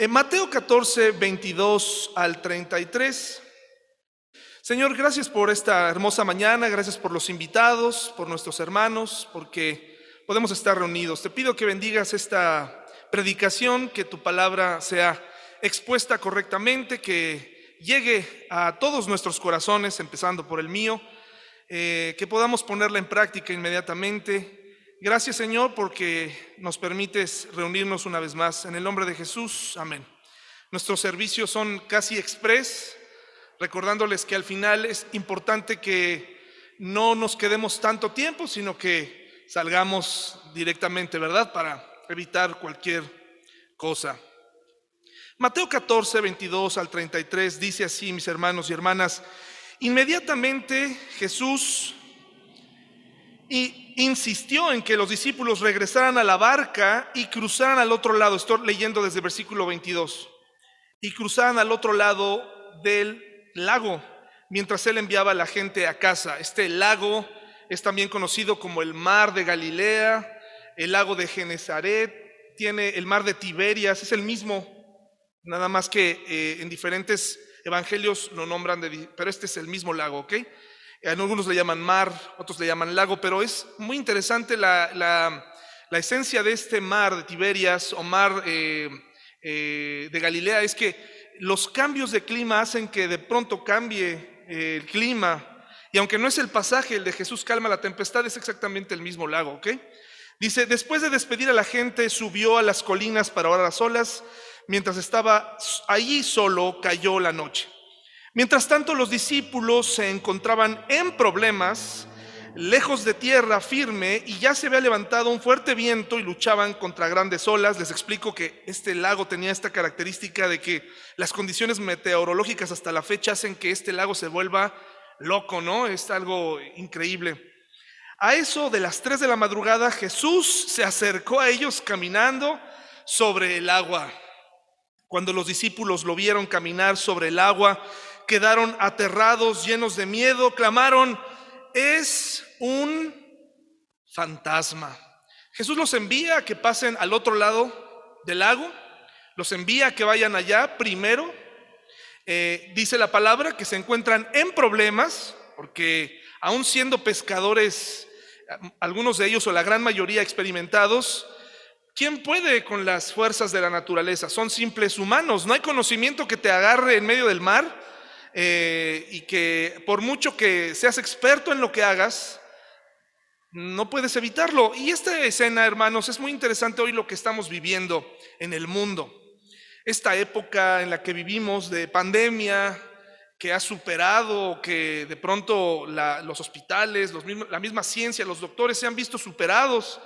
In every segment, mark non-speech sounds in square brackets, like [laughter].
En Mateo 14, 22 al 33. Señor, gracias por esta hermosa mañana, gracias por los invitados, por nuestros hermanos, porque podemos estar reunidos. Te pido que bendigas esta predicación, que tu palabra sea expuesta correctamente, que llegue a todos nuestros corazones, empezando por el mío, eh, que podamos ponerla en práctica inmediatamente Gracias Señor porque nos permites reunirnos una vez más. En el nombre de Jesús, amén. Nuestros servicios son casi express, recordándoles que al final es importante que no nos quedemos tanto tiempo, sino que salgamos directamente, ¿verdad? Para evitar cualquier cosa. Mateo 14, 22 al 33 dice así, mis hermanos y hermanas, inmediatamente Jesús y insistió en que los discípulos regresaran a la barca y cruzaran al otro lado. Estoy leyendo desde versículo 22. Y cruzaran al otro lado del lago, mientras él enviaba a la gente a casa. Este lago es también conocido como el mar de Galilea, el lago de Genezaret, tiene el mar de Tiberias, es el mismo, nada más que eh, en diferentes evangelios lo nombran, pero este es el mismo lago, ¿ok? Algunos le llaman mar, otros le llaman lago, pero es muy interesante la, la, esencia de este mar de Tiberias o mar eh, eh, de Galilea, es que los cambios de clima hacen que de pronto cambie eh, el clima. Y aunque no es el pasaje, el de Jesús calma la tempestad, es exactamente el mismo lago, ¿ok? Dice, después de despedir a la gente, subió a las colinas para orar a solas. Mientras estaba allí solo, cayó la noche. Mientras tanto, los discípulos se encontraban en problemas, lejos de tierra firme, y ya se había levantado un fuerte viento y luchaban contra grandes olas. Les explico que este lago tenía esta característica de que las condiciones meteorológicas hasta la fecha hacen que este lago se vuelva loco, ¿no? Es algo increíble. A eso de las 3 de la madrugada, Jesús se acercó a ellos caminando sobre el agua. Cuando los discípulos lo vieron caminar sobre el agua, quedaron aterrados, llenos de miedo, clamaron, es un fantasma. Jesús los envía a que pasen al otro lado del lago, los envía a que vayan allá primero. Eh, dice la palabra que se encuentran en problemas, porque aún siendo pescadores, algunos de ellos o la gran mayoría experimentados, ¿quién puede con las fuerzas de la naturaleza? Son simples humanos, no hay conocimiento que te agarre en medio del mar eh, y que por mucho que seas experto en lo que hagas, no puedes evitarlo. Y esta escena, hermanos, es muy interesante hoy lo que estamos viviendo en el mundo. Esta época en la que vivimos de pandemia, que ha superado, que de pronto los hospitales, la misma ciencia, los doctores se han visto superados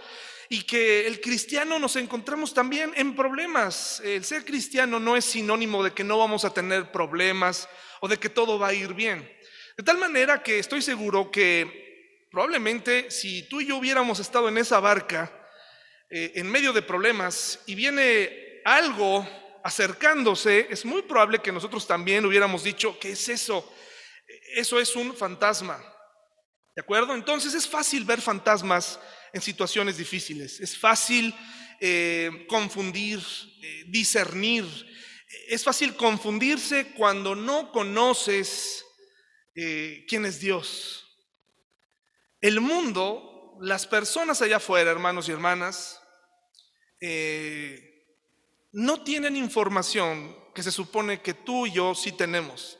y que el cristiano nos encontramos también en problemas. El ser cristiano no es sinónimo de que no vamos a tener problemas o de que todo va a ir bien. De tal manera que estoy seguro que probablemente si tú y yo hubiéramos estado en esa barca, eh, en medio de problemas, y viene algo acercándose, es muy probable que nosotros también hubiéramos dicho, ¿qué es eso? Eso es un fantasma. ¿De acuerdo? Entonces es fácil ver fantasmas en situaciones difíciles, es fácil eh, confundir, eh, discernir es fácil confundirse cuando no conoces eh, quién es Dios. El mundo, las personas allá afuera, hermanos y hermanas, no tienen información que se supone que tú y yo sí tenemos.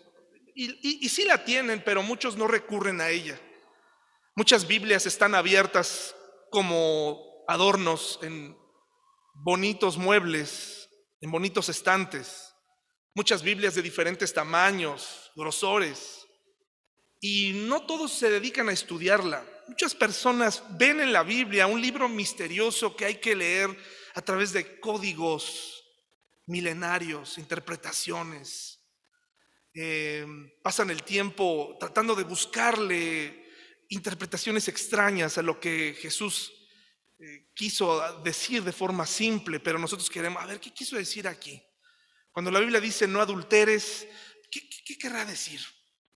Y, y sí la tienen, pero muchos no recurren a ella. Muchas Biblias están abiertas como adornos en bonitos muebles, en bonitos estantes muchas Biblias de diferentes tamaños, grosores, y no todos se dedican a estudiarla. Muchas personas ven en la Biblia un libro misterioso que hay que leer a través de códigos milenarios, interpretaciones. Eh, pasan el tiempo tratando de buscarle interpretaciones extrañas a lo que Jesús eh, quiso decir de forma simple, pero nosotros queremos, a ver, ¿qué quiso decir aquí? Cuando la Biblia dice no adulteres, ¿qué, querrá decir?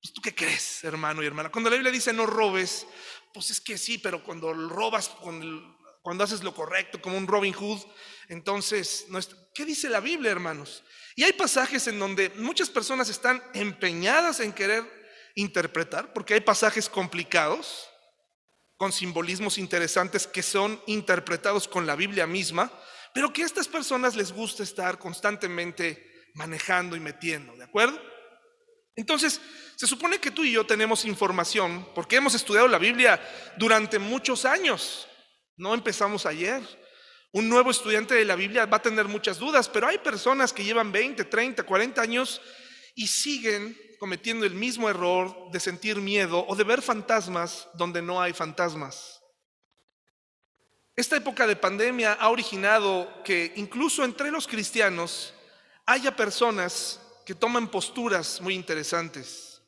Pues tú qué crees, hermano y hermana. Cuando la Biblia dice no robes, pues es que sí, pero cuando robas con cuando haces lo correcto, como un Robin Hood, entonces, ¿qué dice la Biblia, hermanos? Y hay pasajes en donde muchas personas están empeñadas en querer interpretar, porque hay pasajes complicados, con simbolismos interesantes que son interpretados con la Biblia misma, pero que a estas personas les gusta estar constantemente manejando y metiendo, ¿de acuerdo? Entonces, se supone que tú y yo tenemos información porque hemos estudiado la Biblia durante muchos años, no empezamos ayer. Un nuevo estudiante de la Biblia va a tener muchas dudas, pero hay personas que llevan 20, 30, 40 años y siguen cometiendo el mismo error de sentir miedo o de ver fantasmas donde no hay fantasmas. Esta época de pandemia ha originado que incluso entre los cristianos haya personas que toman posturas muy interesantes.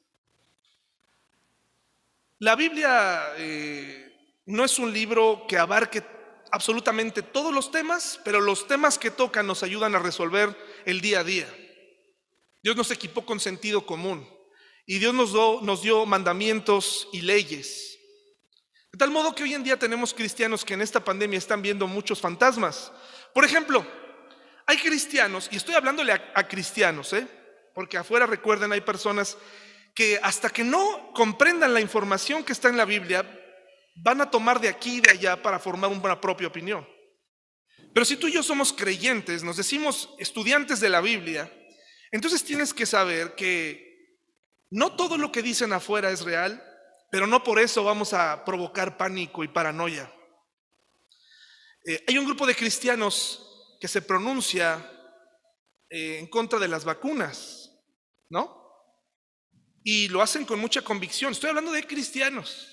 La Biblia eh, no es un libro que abarque absolutamente todos los temas, pero los temas que tocan nos ayudan a resolver el día a día. Dios nos equipó con sentido común y Dios nos, dio mandamientos y leyes. De tal modo que hoy en día tenemos cristianos que en esta pandemia están viendo muchos fantasmas. Por ejemplo, hay cristianos, y estoy hablándole a, a cristianos, ¿eh? porque afuera recuerden, hay personas que hasta que no comprendan la información que está en la Biblia, van a tomar de aquí y de allá para formar una propia opinión. Pero si tú y yo somos creyentes, nos decimos estudiantes de la Biblia, entonces tienes que saber que no todo lo que dicen afuera es real, pero no por eso vamos a provocar pánico y paranoia. Eh, hay un grupo de cristianos que se pronuncia eh, en contra de las vacunas, ¿no? Y lo hacen con mucha convicción. Estoy hablando de cristianos.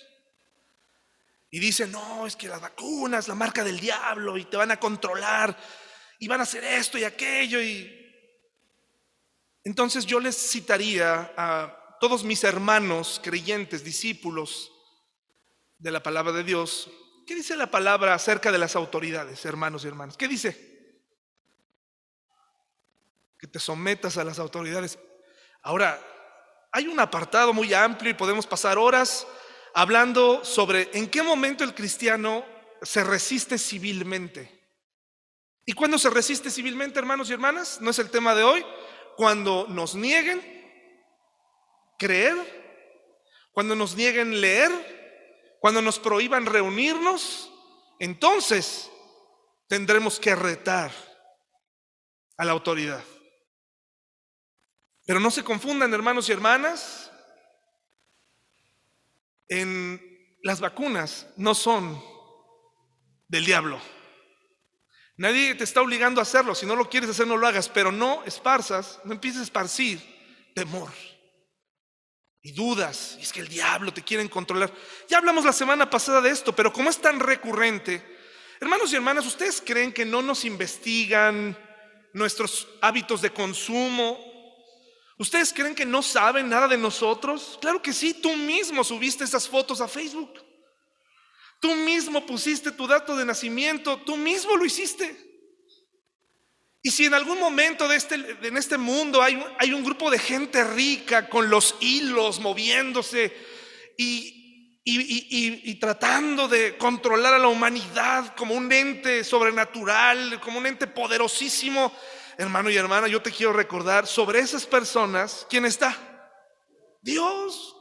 Y dicen, no, es que las vacunas, la marca del diablo, y te van a controlar, y van a hacer esto y aquello. Y entonces yo les citaría a todos mis hermanos creyentes, discípulos de la palabra de Dios. ¿Qué dice la palabra acerca de las autoridades, hermanos y hermanas? ¿Qué dice? Que te sometas a las autoridades. Ahora, hay un apartado muy amplio y podemos pasar horas hablando sobre en qué momento el cristiano se resiste civilmente. ¿Y cuándo se resiste civilmente, hermanos y hermanas? No es el tema de hoy. Cuando nos nieguen creer, cuando nos nieguen leer, cuando nos prohíban reunirnos, entonces tendremos que retar a la autoridad. Pero no se confundan, hermanos y hermanas, en las vacunas no son del diablo. Nadie te está obligando a hacerlo. Si no lo quieres hacer, no lo hagas. Pero no esparzas, no empieces a esparcir temor y dudas. Y es que el diablo te quiere controlar. Ya hablamos la semana pasada de esto, pero como es tan recurrente, hermanos y hermanas, ¿ustedes creen que no nos investigan nuestros hábitos de consumo? ¿Ustedes creen que no saben nada de nosotros? Claro que sí, tú mismo subiste esas fotos a Facebook. Tú mismo pusiste tu dato de nacimiento, tú mismo lo hiciste. Y si en algún momento de este, en este mundo hay, hay un grupo de gente rica con los hilos moviéndose y, y, tratando de controlar a la humanidad como un ente sobrenatural, como un ente poderosísimo, hermano y hermana, yo te quiero recordar sobre esas personas, ¿quién está? Dios.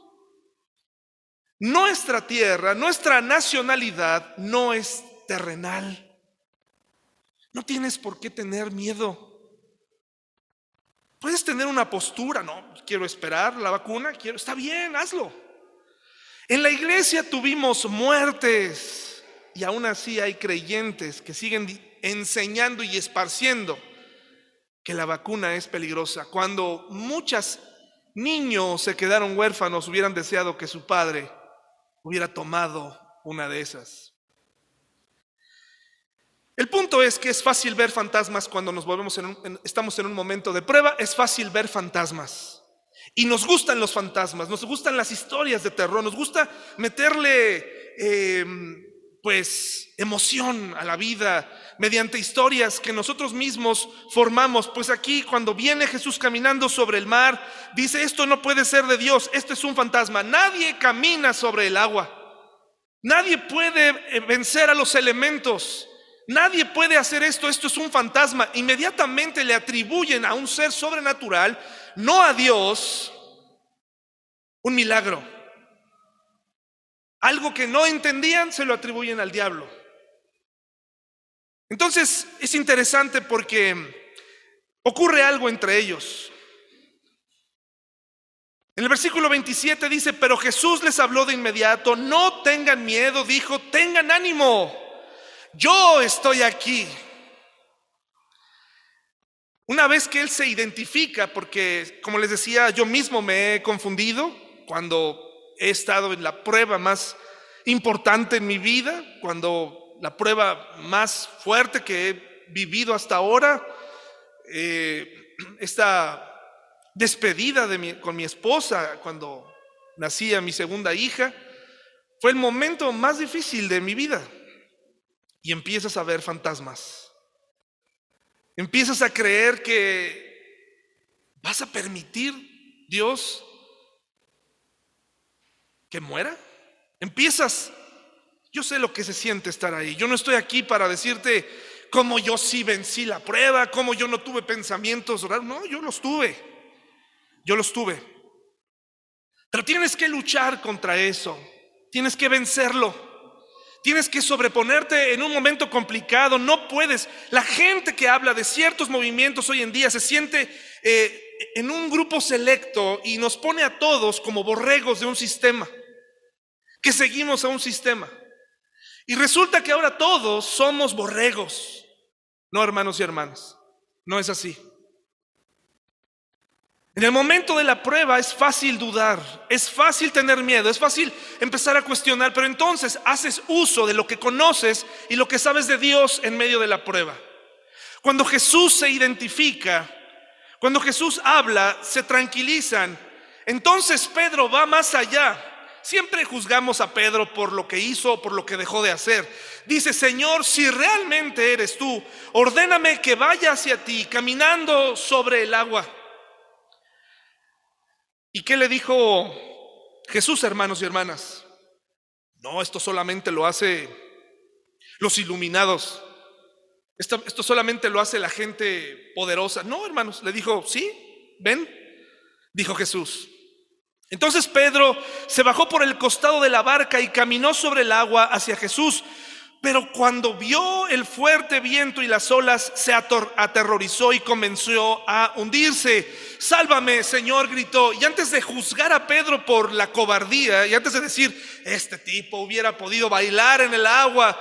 Nuestra tierra, nuestra nacionalidad no es terrenal. No tienes por qué tener miedo. Puedes tener una postura, no, quiero esperar la vacuna, quiero, está bien, hazlo. En la iglesia tuvimos muertes y aún así hay creyentes que siguen enseñando y esparciendo que la vacuna es peligrosa. Cuando muchos niños se quedaron huérfanos, hubieran deseado que su padre hubiera tomado una de esas. El punto es que es fácil ver fantasmas cuando nos volvemos en estamos en un momento de prueba, es fácil ver fantasmas. Y nos gustan los fantasmas, nos gustan las historias de terror, nos gusta meterle eh, pues emoción a la vida mediante historias que nosotros mismos formamos. Pues aquí cuando viene Jesús caminando sobre el mar, dice, esto no puede ser de Dios, esto es un fantasma. Nadie camina sobre el agua. Nadie puede eh, vencer a los elementos. Nadie puede hacer esto, esto es un fantasma. Inmediatamente le atribuyen a un ser sobrenatural, no a Dios, un milagro. Algo que no entendían se lo atribuyen al diablo. Entonces es interesante porque ocurre algo entre ellos. En el versículo 27 dice, pero Jesús les habló de inmediato, no tengan miedo, dijo, tengan ánimo, yo estoy aquí. Una vez que Él se identifica, porque como les decía, yo mismo me he confundido cuando he estado en la prueba más importante en mi vida, cuando la prueba más fuerte que he vivido hasta ahora, eh, [clears throat] esta despedida de con mi esposa cuando nacía mi segunda hija, fue el momento más difícil de mi vida. Y empiezas a ver fantasmas. Empiezas a creer que vas a permitir, Dios, que muera. Empiezas, yo sé lo que se siente estar ahí. Yo no estoy aquí para decirte cómo yo sí vencí la prueba, cómo yo no tuve pensamientos. No, yo los tuve. Yo los tuve. Pero tienes que luchar contra eso. Tienes que vencerlo. Tienes que sobreponerte en un momento complicado. No puedes. La gente que habla de ciertos movimientos hoy en día se siente eh, en un grupo selecto y nos pone a todos como borregos de un sistema. Que seguimos a un sistema. Y resulta que ahora todos somos borregos. No, hermanos y hermanas. No es así. En el momento de la prueba es fácil dudar, es fácil tener miedo, es fácil empezar a cuestionar, pero entonces haces uso de lo que conoces y lo que sabes de Dios en medio de la prueba. Cuando Jesús se identifica, cuando Jesús habla, se tranquilizan. Entonces Pedro va más allá. Siempre juzgamos a Pedro por lo que hizo o por lo que dejó de hacer. Dice, Señor, si realmente eres tú, ordéname que vaya hacia ti caminando sobre el agua. ¿Y qué le dijo Jesús, hermanos y hermanas? No, esto solamente lo hace los iluminados. Esto, solamente lo hace la gente poderosa. No, hermanos, le dijo, sí, ven, dijo Jesús. Entonces Pedro se bajó por el costado de la barca y caminó sobre el agua hacia Jesús. Pero cuando vio el fuerte viento y las olas, se aterrorizó y comenzó a hundirse. Sálvame, Señor, gritó. Y antes de juzgar a Pedro por la cobardía, y antes de decir, este tipo hubiera podido bailar en el agua,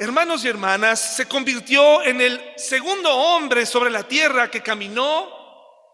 hermanos y hermanas, se convirtió en el segundo hombre sobre la tierra que caminó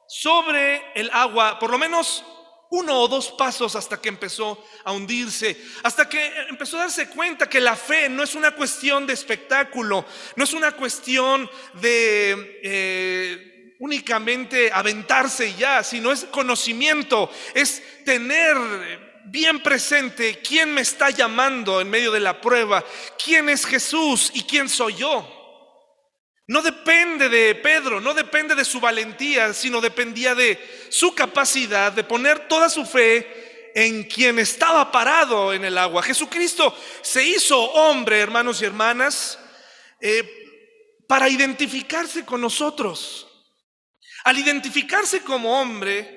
sobre el agua, por lo menos uno o dos pasos hasta que empezó a hundirse, hasta que empezó a darse cuenta que la fe no es una cuestión de espectáculo, no es una cuestión de eh, únicamente aventarse ya, sino es conocimiento, es tener bien presente quién me está llamando en medio de la prueba, quién es Jesús y quién soy yo. No depende de Pedro, no depende de su valentía, sino dependía de su capacidad de poner toda su fe en quien estaba parado en el agua. Jesucristo se hizo hombre, hermanos y hermanas, eh, para identificarse con nosotros. Al identificarse como hombre,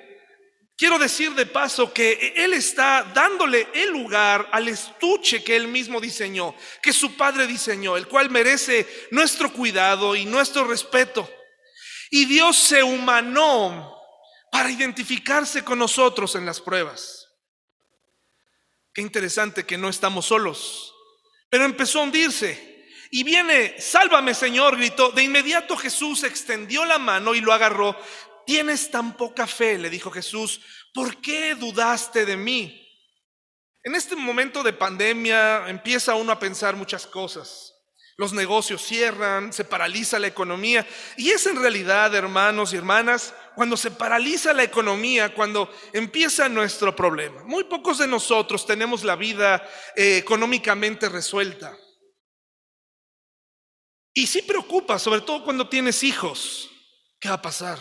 Quiero decir de paso que Él está dándole el lugar al estuche que Él mismo diseñó, que su Padre diseñó, el cual merece nuestro cuidado y nuestro respeto. Y Dios se humanó para identificarse con nosotros en las pruebas. Qué interesante que no estamos solos. Pero empezó a hundirse. Y viene, sálvame Señor, gritó. De inmediato Jesús extendió la mano y lo agarró, Tienes tan poca fe, le dijo Jesús, ¿por qué dudaste de mí? En este momento de pandemia empieza uno a pensar muchas cosas. Los negocios cierran, se paraliza la economía. Y es en realidad, hermanos y hermanas, cuando se paraliza la economía, cuando empieza nuestro problema. Muy pocos de nosotros tenemos la vida eh, económicamente resuelta. Y sí preocupa, sobre todo cuando tienes hijos. ¿Qué va a pasar?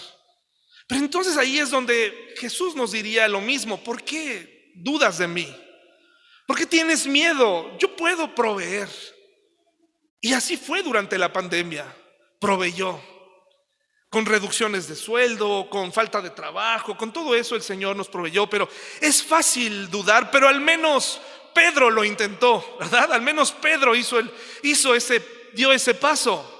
Pero entonces ahí es donde Jesús nos diría lo mismo. ¿Por qué dudas de mí? ¿Por qué tienes miedo? Yo puedo proveer. Y así fue durante la pandemia. Proveyó. Con reducciones de sueldo, con falta de trabajo, con todo eso el Señor nos proveyó. Pero es fácil dudar, pero al menos Pedro lo intentó, ¿verdad? Al menos Pedro hizo, el, hizo ese, dio ese paso.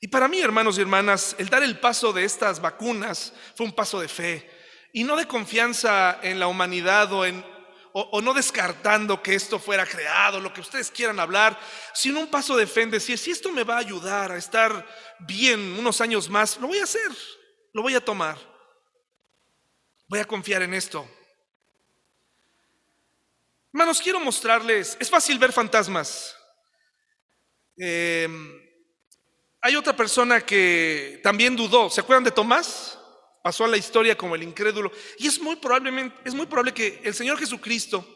Y para mí, hermanos y hermanas, el dar el paso de estas vacunas fue un paso de fe y no de confianza en la humanidad o, en, o, no descartando que esto fuera creado, lo que ustedes quieran hablar, sino un paso de fe en decir, si esto me va a ayudar a estar bien unos años más, lo voy a hacer, lo voy a tomar, voy a confiar en esto. Hermanos, quiero mostrarles, es fácil ver fantasmas. Eh, hay otra persona que también dudó. ¿Se acuerdan de Tomás? Pasó a la historia como el incrédulo. Y es muy, probablemente, es muy probable que el Señor Jesucristo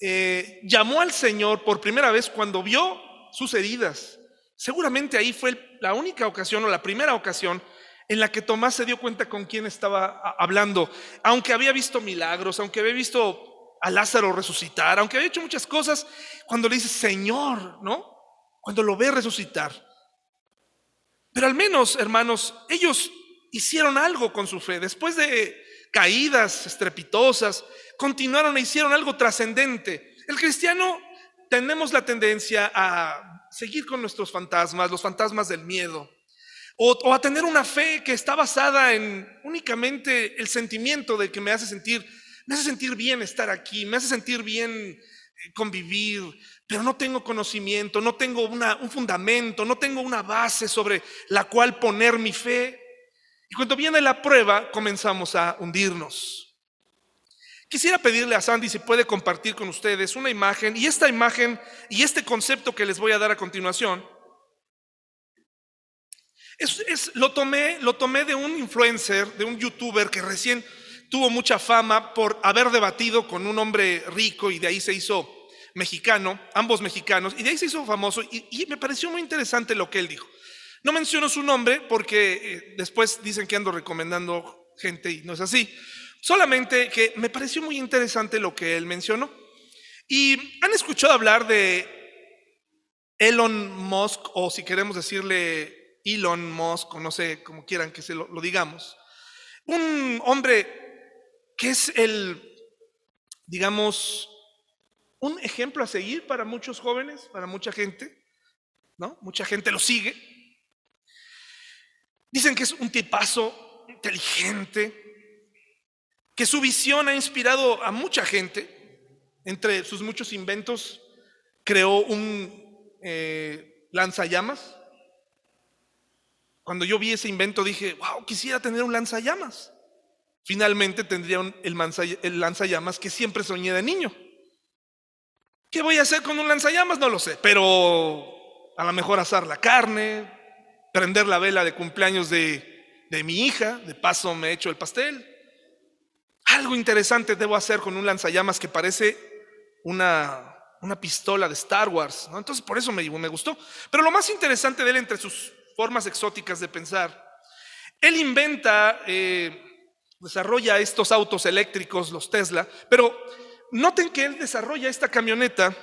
eh, llamó al Señor por primera vez cuando vio sus heridas. Seguramente ahí fue la única ocasión o la primera ocasión en la que Tomás se dio cuenta con quién estaba hablando. Aunque había visto milagros, aunque había visto a Lázaro resucitar, aunque había hecho muchas cosas, cuando le dice Señor, ¿no? Cuando lo ve resucitar. Pero al menos, hermanos, ellos hicieron algo con su fe. Después de caídas estrepitosas, continuaron e hicieron algo trascendente. El cristiano tenemos la tendencia a seguir con nuestros fantasmas, los fantasmas del miedo, o, a tener una fe que está basada en únicamente el sentimiento de que me hace sentir, me hace sentir bien estar aquí, me hace sentir bien convivir, pero no tengo conocimiento, no tengo un fundamento, no tengo una base sobre la cual poner mi fe. Y cuando viene la prueba, comenzamos a hundirnos. Quisiera pedirle a Sandy si puede compartir con ustedes una imagen, y esta imagen y este concepto que les voy a dar a continuación, es, lo, tomé, lo tomé de un influencer, de un youtuber que recién tuvo mucha fama por haber debatido con un hombre rico y de ahí se hizo mexicano, ambos mexicanos, y de ahí se hizo famoso y, me pareció muy interesante lo que él dijo. No menciono su nombre porque eh, después dicen que ando recomendando gente y no es así. Solamente que me pareció muy interesante lo que él mencionó. Y han escuchado hablar de Elon Musk, o si queremos decirle Elon Musk, o no sé cómo quieran que se lo digamos. Un hombre que es el, digamos, un ejemplo a seguir para muchos jóvenes, para mucha gente, ¿no? Mucha gente lo sigue. Dicen que es un tipazo inteligente, que su visión ha inspirado a mucha gente. Entre sus muchos inventos, creó un eh, lanzallamas. Cuando yo vi ese invento dije, wow, quisiera tener un lanzallamas. Finalmente tendría el, lanzallamas que siempre soñé de niño. ¿Qué voy a hacer con un lanzallamas? No lo sé, pero a lo mejor asar la carne, prender la vela de cumpleaños de, de mi hija, de paso me echo el pastel. Algo interesante debo hacer con un lanzallamas que parece una, una pistola de Star Wars. Entonces por eso me, me gustó. Pero lo más interesante de él entre sus formas exóticas de pensar, él inventa... Eh, desarrolla estos autos eléctricos, los Tesla, pero noten que él desarrolla esta camioneta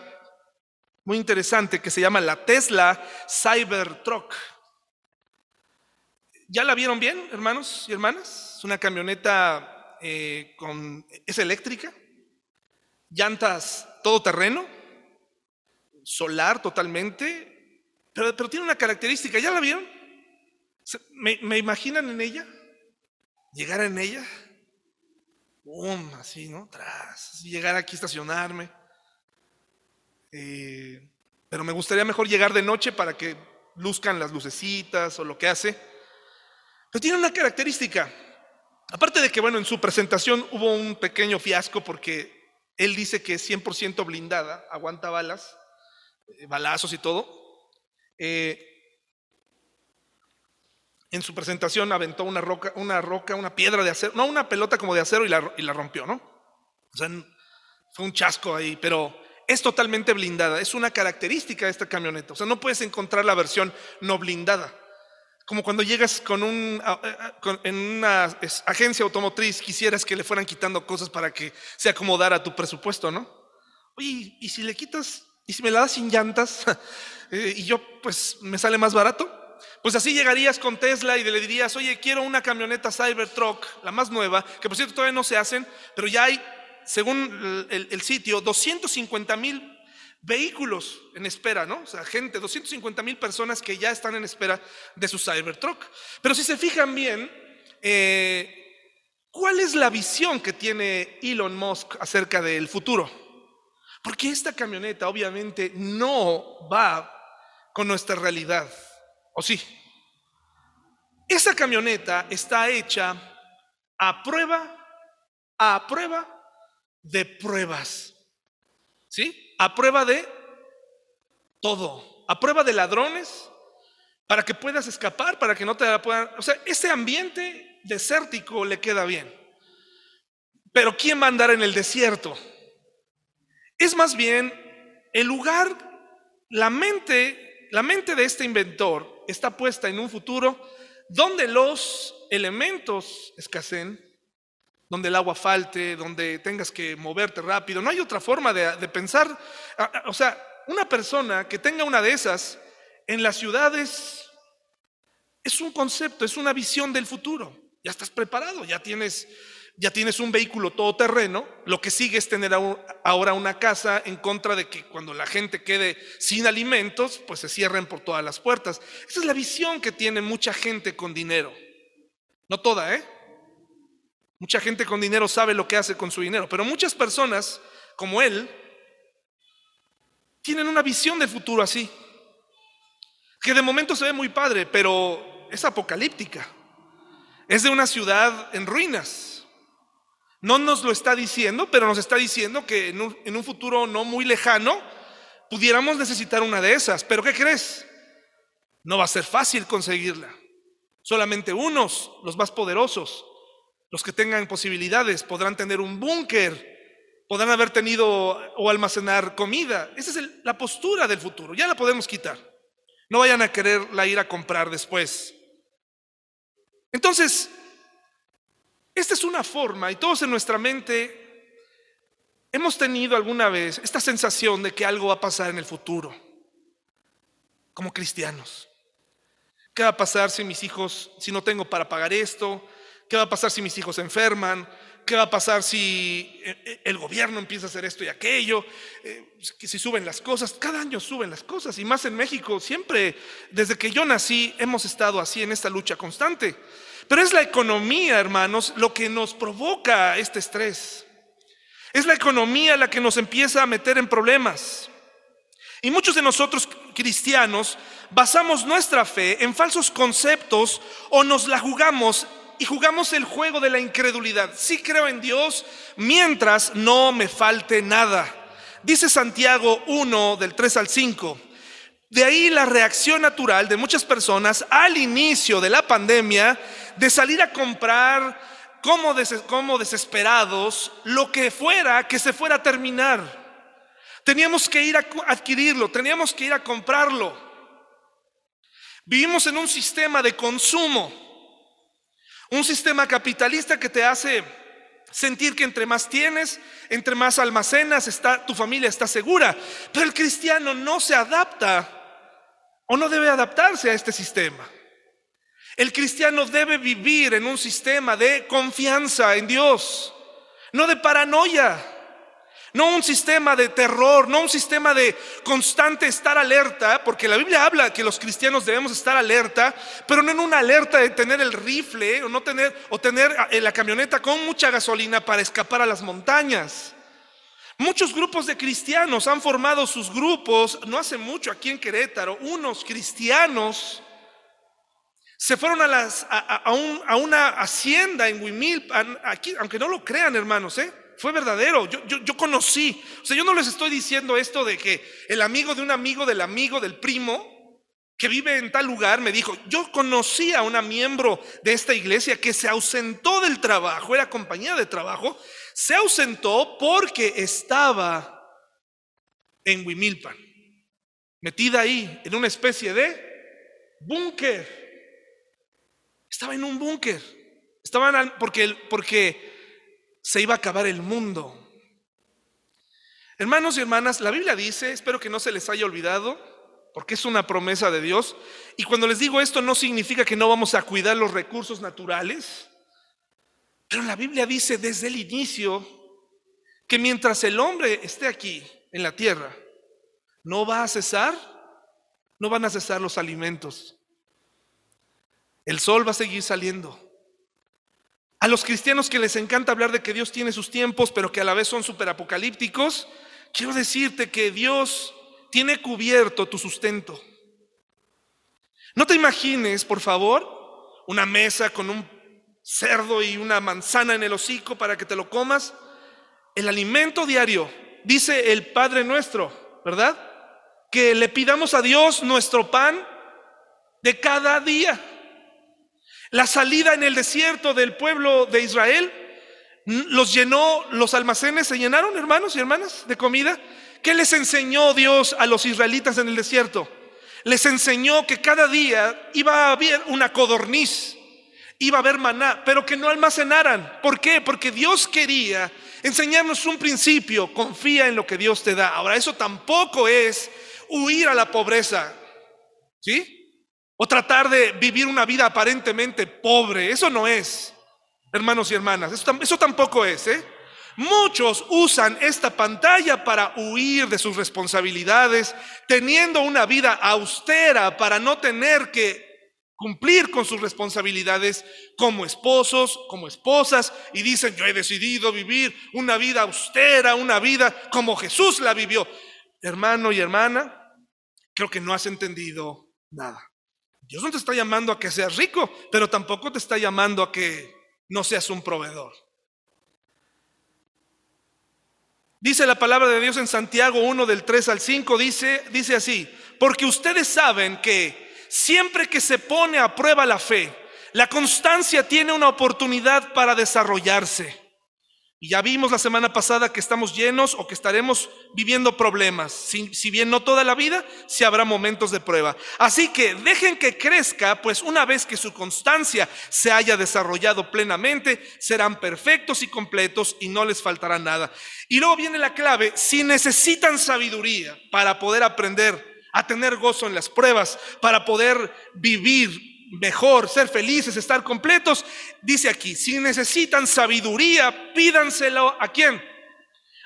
muy interesante que se llama la Tesla Cybertruck. ¿Ya la vieron bien, hermanos y hermanas? Es una camioneta eh, con, es eléctrica, llantas todo terreno, solar totalmente, pero, pero tiene una característica, ¿ya la vieron? ¿Me imaginan en ella? Llegar en ella, boom, así, ¿no? Tras, llegar aquí, estacionarme. Eh, pero me gustaría mejor llegar de noche para que luzcan las lucecitas o lo que hace. Pero tiene una característica. Aparte de que, bueno, en su presentación hubo un pequeño fiasco porque él dice que es 100% blindada, aguanta balas, eh, balazos y todo. Eh, en su presentación aventó una roca, una roca, una piedra de acero, no una pelota como de acero y la, rompió, ¿no? O sea, fue un chasco ahí, pero es totalmente blindada. Es una característica de esta camioneta. O sea, no puedes encontrar la versión no blindada. Como cuando llegas con un, en una agencia automotriz, quisieras que le fueran quitando cosas para que se acomodara tu presupuesto, ¿no? Oye, ¿y si le quitas, y si me la das sin llantas, [laughs] eh, y yo pues me sale más barato? Pues así llegarías con Tesla y le dirías, oye, quiero una camioneta Cybertruck, la más nueva, que por cierto todavía no se hacen, pero ya hay, según el, el sitio, 250 mil vehículos en espera, ¿no? O sea, gente, 250 mil personas que ya están en espera de su Cybertruck. Pero si se fijan bien, eh, ¿cuál es la visión que tiene Elon Musk acerca del futuro? Porque esta camioneta obviamente no va con nuestra realidad, ¿o sí? Esa camioneta está hecha a prueba, a prueba de pruebas. ¿Sí? A prueba de todo. A prueba de ladrones, para que puedas escapar, para que no te puedan... O sea, ese ambiente desértico le queda bien. Pero ¿quién va a andar en el desierto? Es más bien el lugar, la mente, la mente de este inventor está puesta en un futuro donde los elementos escaseen, donde el agua falte, donde tengas que moverte rápido. No hay otra forma de, pensar. O sea, una persona que tenga una de esas en las ciudades es un concepto, es una visión del futuro. Ya estás preparado, ya tienes, ya tienes un vehículo todoterreno. Lo que sigue es tener ahora una casa en contra de que cuando la gente quede sin alimentos, pues se cierren por todas las puertas. Esa es la visión que tiene mucha gente con dinero. No toda, ¿eh? Mucha gente con dinero sabe lo que hace con su dinero, pero muchas personas, como él, tienen una visión del futuro así, que de momento se ve muy padre, pero es apocalíptica. Es de una ciudad en ruinas. No nos lo está diciendo, pero nos está diciendo que en un, futuro no muy lejano pudiéramos necesitar una de esas. Pero ¿qué crees? No va a ser fácil conseguirla. Solamente unos, los más poderosos, los que tengan posibilidades podrán tener un búnker, podrán haber tenido o almacenar comida. Esa es la postura del futuro, ya la podemos quitar. No vayan a quererla ir a comprar después. Entonces, esta es una forma, y todos en nuestra mente hemos tenido alguna vez esta sensación de que algo va a pasar en el futuro, como cristianos. ¿Qué va a pasar si mis hijos, si no tengo para pagar esto? ¿Qué va a pasar si mis hijos enferman? ¿Qué va a pasar si eh, eh, el gobierno empieza a hacer esto y aquello? Eh, si suben las cosas, cada año suben las cosas y más en México, siempre, desde que yo nací, hemos estado así en esta lucha constante. Pero es la economía, hermanos, lo que nos provoca este estrés. Es la economía la que nos empieza a meter en problemas. Y muchos de nosotros cristianos basamos nuestra fe en falsos conceptos o nos la jugamos y jugamos el juego de la incredulidad. Sí creo en Dios mientras no me falte nada. Dice Santiago 1 del 3 al 5. De ahí la reacción natural de muchas personas al inicio de la pandemia de salir a comprar como, como desesperados lo que fuera que se fuera a terminar. Teníamos que ir a adquirirlo, teníamos que ir a comprarlo. Vivimos en un sistema de consumo un sistema capitalista que te hace sentir que entre más tienes, entre más almacenas, está, tu familia está segura. Pero el cristiano no se adapta o no debe adaptarse a este sistema. El cristiano debe vivir en un sistema de confianza en Dios, no de paranoia. No un sistema de terror, no un sistema de constante estar alerta, porque la Biblia habla que los cristianos debemos estar alerta, pero no en una alerta de tener el rifle o no tener o tener eh, la camioneta con mucha gasolina para escapar a las montañas. Muchos grupos de cristianos han formado sus grupos, no hace mucho aquí en Querétaro, unos cristianos se fueron a, una hacienda en Huimilpan, aquí, aunque no lo crean hermanos, ¿eh? fue verdadero. Yo, yo, conocí. O sea, yo no les estoy diciendo esto de que el amigo de un amigo del amigo del primo que vive en tal lugar me dijo, yo conocí a una miembro de esta iglesia que se ausentó del trabajo, era compañía de trabajo, se ausentó porque estaba en Huimilpan, metida ahí en una especie de búnker. Estaba en un búnker. Estaban porque, porque se iba a acabar el mundo. Hermanos y hermanas, la Biblia dice, espero que no se les haya olvidado, porque es una promesa de Dios, y cuando les digo esto no significa que no vamos a cuidar los recursos naturales, pero la Biblia dice desde el inicio que mientras el hombre esté aquí en la tierra, no va a cesar, no van a cesar los alimentos. El sol va a seguir saliendo. A los cristianos que les encanta hablar de que Dios tiene sus tiempos, pero que a la vez son superapocalípticos, quiero decirte que Dios tiene cubierto tu sustento. No te imagines, por favor, una mesa con un cerdo y una manzana en el hocico para que te lo comas. El alimento diario, dice el Padre nuestro, ¿verdad? Que le pidamos a Dios nuestro pan de cada día. La salida en el desierto del pueblo de Israel los llenó, los almacenes se llenaron, hermanos y hermanas, de comida. ¿Qué les enseñó Dios a los israelitas en el desierto? Les enseñó que cada día iba a haber una codorniz, iba a haber maná, pero que no almacenaran. ¿Por qué? Porque Dios quería enseñarnos un principio, confía en lo que Dios te da. Ahora, eso tampoco es huir a la pobreza. ¿Sí? O tratar de vivir una vida aparentemente pobre. Eso no es, hermanos y hermanas. Eso, tampoco es. ¿eh? Muchos usan esta pantalla para huir de sus responsabilidades, teniendo una vida austera para no tener que cumplir con sus responsabilidades como esposos, como esposas, y dicen, yo he decidido vivir una vida austera, una vida como Jesús la vivió. Hermano y hermana, creo que no has entendido nada. Dios no te está llamando a que seas rico, pero tampoco te está llamando a que no seas un proveedor. Dice la palabra de Dios en Santiago 1 del 3 al 5, dice, dice así, porque ustedes saben que siempre que se pone a prueba la fe, la constancia tiene una oportunidad para desarrollarse. Y ya vimos la semana pasada que estamos llenos o que estaremos viviendo problemas. Si, bien no toda la vida, si habrá momentos de prueba. Así que dejen que crezca, pues una vez que su constancia se haya desarrollado plenamente, serán perfectos y completos y no les faltará nada. Y luego viene la clave, si necesitan sabiduría para poder aprender a tener gozo en las pruebas, para poder vivir mejor, ser felices, estar completos, dice aquí, si necesitan sabiduría, pídanselo a quién?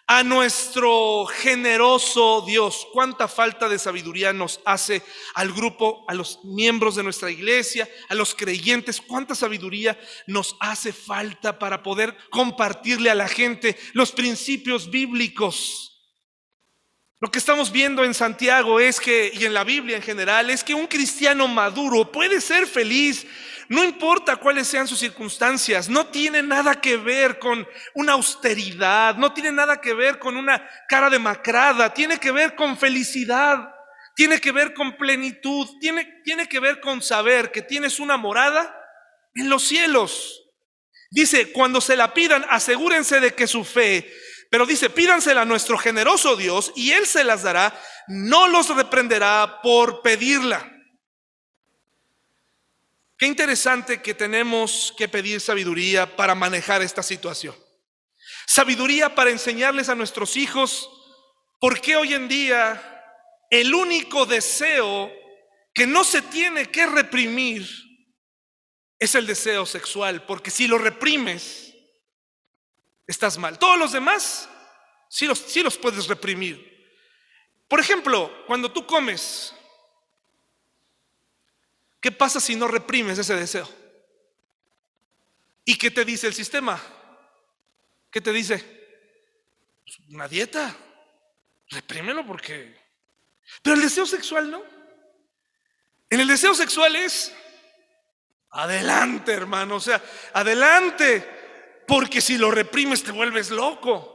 A nuestro generoso Dios. ¿Cuánta falta de sabiduría nos hace al grupo, a los miembros de nuestra iglesia, a los creyentes? ¿Cuánta sabiduría nos hace falta para poder compartirle a la gente los principios bíblicos? Lo que estamos viendo en Santiago es que, y en la Biblia en general, es que un cristiano maduro puede ser feliz, no importa cuáles sean sus circunstancias, no tiene nada que ver con una austeridad, no tiene nada que ver con una cara demacrada, tiene que ver con felicidad, tiene que ver con plenitud, tiene, tiene que ver con saber que tienes una morada en los cielos. Dice, cuando se la pidan, asegúrense de que su fe pero dice, pídansela a nuestro generoso Dios y Él se las dará, no los reprenderá por pedirla. Qué interesante que tenemos que pedir sabiduría para manejar esta situación. Sabiduría para enseñarles a nuestros hijos por qué hoy en día el único deseo que no se tiene que reprimir es el deseo sexual, porque si lo reprimes, estás mal. Todos los demás sí los, sí los puedes reprimir. Por ejemplo, cuando tú comes, ¿qué pasa si no reprimes ese deseo? ¿Y qué te dice el sistema? ¿Qué te dice? Pues, una dieta. Reprímelo porque... Pero el deseo sexual no. En el deseo sexual es... Adelante, hermano. O sea, adelante porque si lo reprimes te vuelves loco.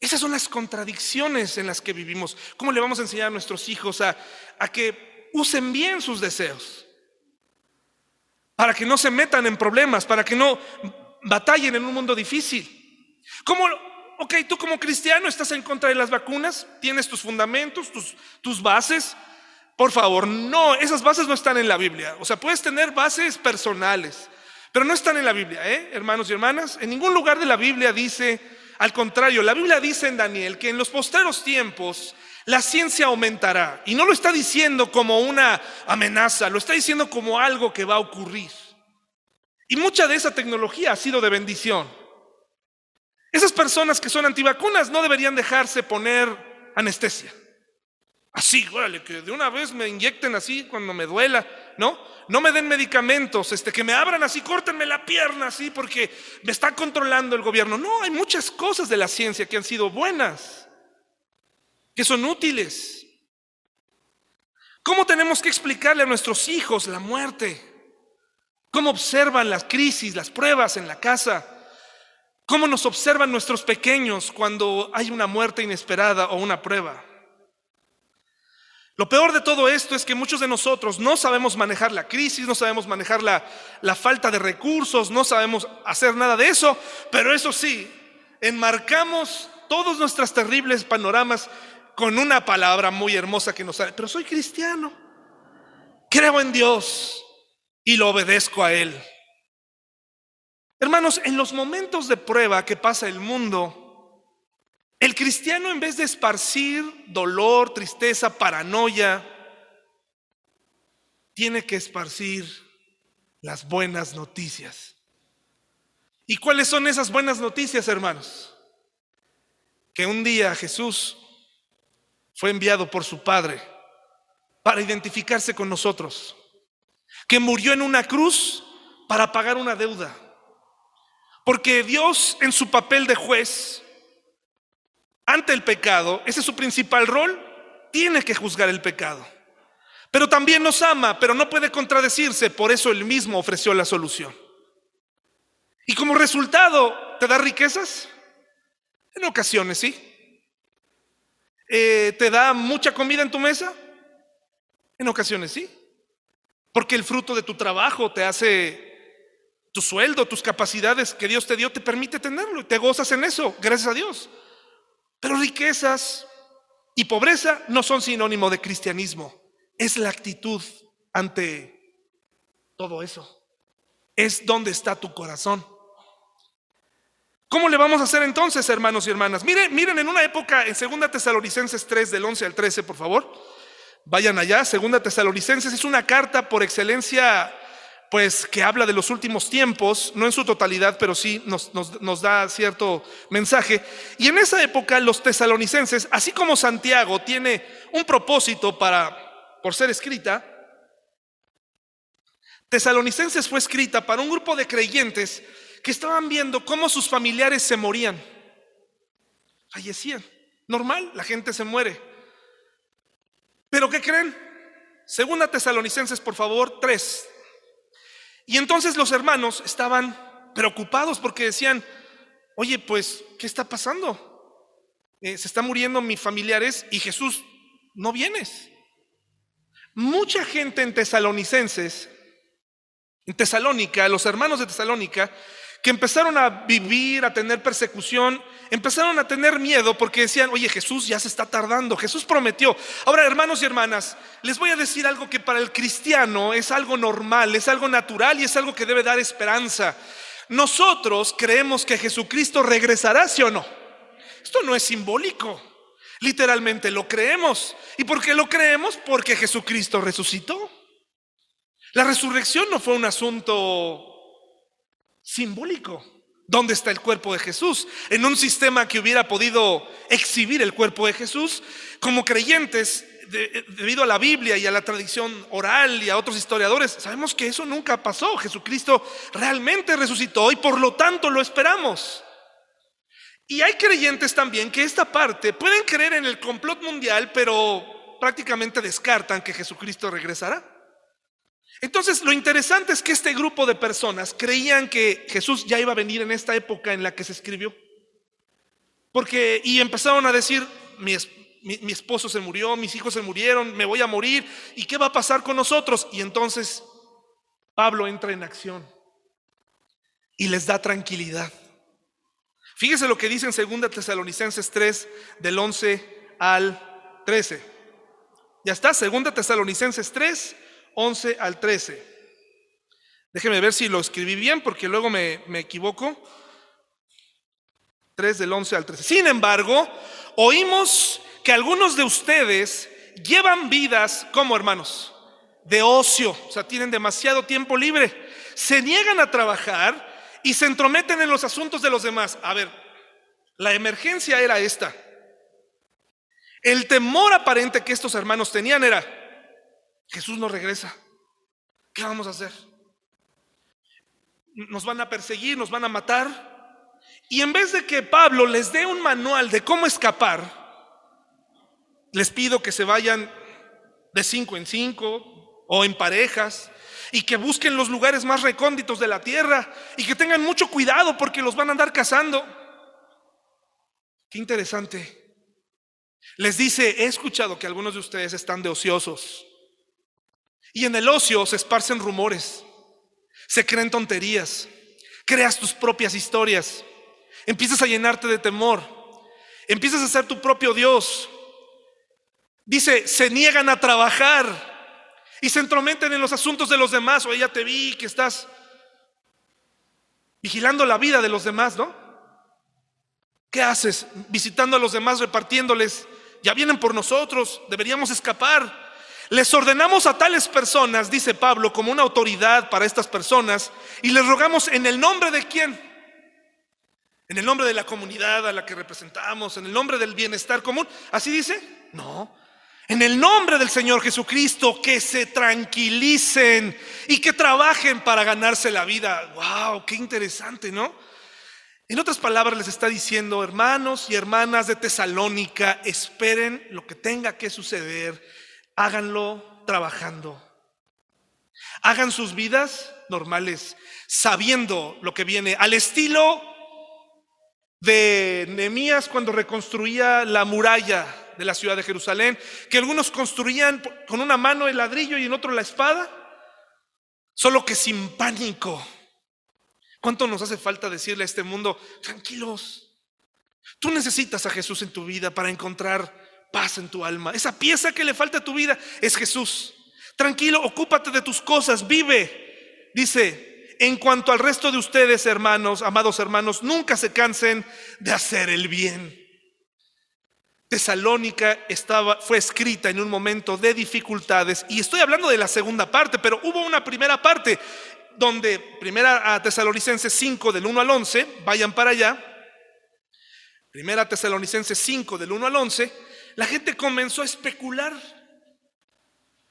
Esas son las contradicciones en las que vivimos. ¿Cómo le vamos a enseñar a nuestros hijos a, que usen bien sus deseos? Para que no se metan en problemas, para que no batallen en un mundo difícil. ¿Cómo, ok, tú como cristiano estás en contra de las vacunas, tienes tus fundamentos, tus, tus bases. Por favor, no, esas bases no están en la Biblia. O sea, puedes tener bases personales, pero no están en la Biblia, ¿eh? hermanos y hermanas. En ningún lugar de la Biblia dice, Al contrario, la Biblia dice en Daniel que en los posteros tiempos la ciencia aumentará. Y no lo está diciendo como una amenaza, lo está diciendo como algo que va a ocurrir. Y mucha de esa tecnología ha sido de bendición. Esas personas que son antivacunas no deberían dejarse poner anestesia. Así, órale, que de una vez me inyecten así cuando me duela, ¿no? No me den medicamentos, este, que me abran así, córtenme la pierna así porque me está controlando el gobierno. No, hay muchas cosas de la ciencia que han sido buenas que son útiles. ¿Cómo tenemos que explicarle a nuestros hijos la muerte? ¿Cómo observan las crisis, las pruebas en la casa? ¿Cómo nos observan nuestros pequeños cuando hay una muerte inesperada o una prueba? Lo peor de todo esto es que muchos de nosotros no sabemos manejar la crisis, no sabemos manejar la, la, falta de recursos, no sabemos hacer nada de eso, pero eso sí, enmarcamos todos nuestros terribles panoramas con una palabra muy hermosa que nos sale, pero soy cristiano, creo en Dios y lo obedezco a Él. Hermanos, en los momentos de prueba que pasa el mundo, el cristiano en vez de esparcir dolor, tristeza, paranoia, tiene que esparcir las buenas noticias. ¿Y cuáles son esas buenas noticias, hermanos? Que un día Jesús fue enviado por su Padre para identificarse con nosotros, que murió en una cruz para pagar una deuda. Porque Dios en su papel de juez ante el pecado, ese es su principal rol, tiene que juzgar el pecado. Pero también nos ama, pero no puede contradecirse, por eso él mismo ofreció la solución. Y como resultado, ¿te da riquezas? En ocasiones, sí. Eh, ¿Te da mucha comida en tu mesa? En ocasiones sí. Porque el fruto de tu trabajo te hace tu sueldo, tus capacidades que Dios te dio, te permite tenerlo y te gozas en eso, gracias a Dios. Pero riquezas y pobreza no son sinónimo de cristianismo. Es la actitud ante todo eso. Es donde está tu corazón. ¿Cómo le vamos a hacer entonces, hermanos y hermanas? Miren, miren en una época, en 2 Tesalonicenses 3, del 11 al 13, por favor. Vayan allá, 2 Tesalonicenses es una carta por excelencia, pues que habla de los últimos tiempos, no en su totalidad, pero sí nos, da cierto mensaje. Y en esa época los tesalonicenses, así como Santiago tiene un propósito para, por ser escrita, Tesalonicenses fue escrita para un grupo de creyentes que estaban viendo cómo sus familiares se morían. Fallecían. Normal, la gente se muere. Pero ¿qué creen? Segunda Tesalonicenses, por favor, 3. Y entonces los hermanos estaban preocupados porque decían, oye, pues, ¿qué está pasando? Eh, se están muriendo mis familiares y Jesús, no vienes. Mucha gente en Tesalonicenses, en Tesalónica, los hermanos de Tesalónica, que empezaron a vivir, a tener persecución, empezaron a tener miedo porque decían, oye, Jesús ya se está tardando, Jesús prometió. Ahora, hermanos y hermanas, les voy a decir algo que para el cristiano es algo normal, es algo natural y es algo que debe dar esperanza. Nosotros creemos que Jesucristo regresará, sí o no. Esto no es simbólico, literalmente lo creemos. ¿Y por qué lo creemos? Porque Jesucristo resucitó. La resurrección no fue un asunto simbólico. ¿Dónde está el cuerpo de Jesús? En un sistema que hubiera podido exhibir el cuerpo de Jesús, como creyentes, debido a la Biblia y a la tradición oral y a otros historiadores, sabemos que eso nunca pasó. Jesucristo realmente resucitó y por lo tanto lo esperamos. Y hay creyentes también que esta parte pueden creer en el complot mundial, pero prácticamente descartan que Jesucristo regresará. Entonces, lo interesante es que este grupo de personas creían que Jesús ya iba a venir en esta época en la que se escribió. Porque, y empezaron a decir, mi, mi, esposo se murió, mis hijos se murieron, me voy a morir, ¿y qué va a pasar con nosotros? Y entonces Pablo entra en acción y les da tranquilidad. Fíjese lo que dice en 2 Tesalonicenses 3, del 11 al 13. Ya está, 2 Tesalonicenses 3, 11 al 13. Déjeme ver si lo escribí bien porque luego me, me equivoco. 3 del 11 al 13. Sin embargo, oímos que algunos de ustedes llevan vidas como hermanos, de ocio, o sea, tienen demasiado tiempo libre, se niegan a trabajar y se entrometen en los asuntos de los demás. A ver, la emergencia era esta. El temor aparente que estos hermanos tenían era, Jesús no regresa. ¿Qué vamos a hacer? Nos van a perseguir, nos van a matar. Y en vez de que Pablo les dé un manual de cómo escapar, les pido que se vayan de cinco en cinco o en parejas y que busquen los lugares más recónditos de la tierra y que tengan mucho cuidado porque los van a andar cazando. Qué interesante. Les dice, he escuchado que algunos de ustedes están de ociosos. Y en el ocio se esparcen rumores, se creen tonterías, creas tus propias historias, empiezas a llenarte de temor, empiezas a ser tu propio Dios. Dice, se niegan a trabajar y se entrometen en los asuntos de los demás. O ya te vi que estás vigilando la vida de los demás, ¿no? ¿Qué haces? Visitando a los demás, repartiéndoles. Ya vienen por nosotros, deberíamos escapar. Les ordenamos a tales personas, dice Pablo, como una autoridad para estas personas, y les rogamos en el nombre de quién? En el nombre de la comunidad a la que representamos, en el nombre del bienestar común. ¿Así dice? No. En el nombre del Señor Jesucristo, que se tranquilicen y que trabajen para ganarse la vida. ¡Wow! ¡Qué interesante, ¿no? En otras palabras les está diciendo, hermanos y hermanas de Tesalónica, esperen lo que tenga que suceder, háganlo trabajando. Hagan sus vidas normales, sabiendo lo que viene, al estilo de Nehemías cuando reconstruía la muralla de la ciudad de Jerusalén, que algunos construían con una mano el ladrillo y en otro la espada, solo que sin pánico ¿Cuánto nos hace falta decirle a este mundo, tranquilos? Tú necesitas a Jesús en tu vida para encontrar paz en tu alma. Esa pieza que le falta a tu vida es Jesús. Tranquilo, ocúpate de tus cosas, vive. Dice, en cuanto al resto de ustedes, hermanos, amados hermanos, nunca se cansen de hacer el bien. Tesalónica estaba, fue escrita en un momento de dificultades y estoy hablando de la segunda parte, pero hubo una primera parte donde, primera a Tesalonicenses 5 del 1 al 11, vayan para allá, primera Tesalonicenses 5 del 1 al 11, la gente comenzó a especular.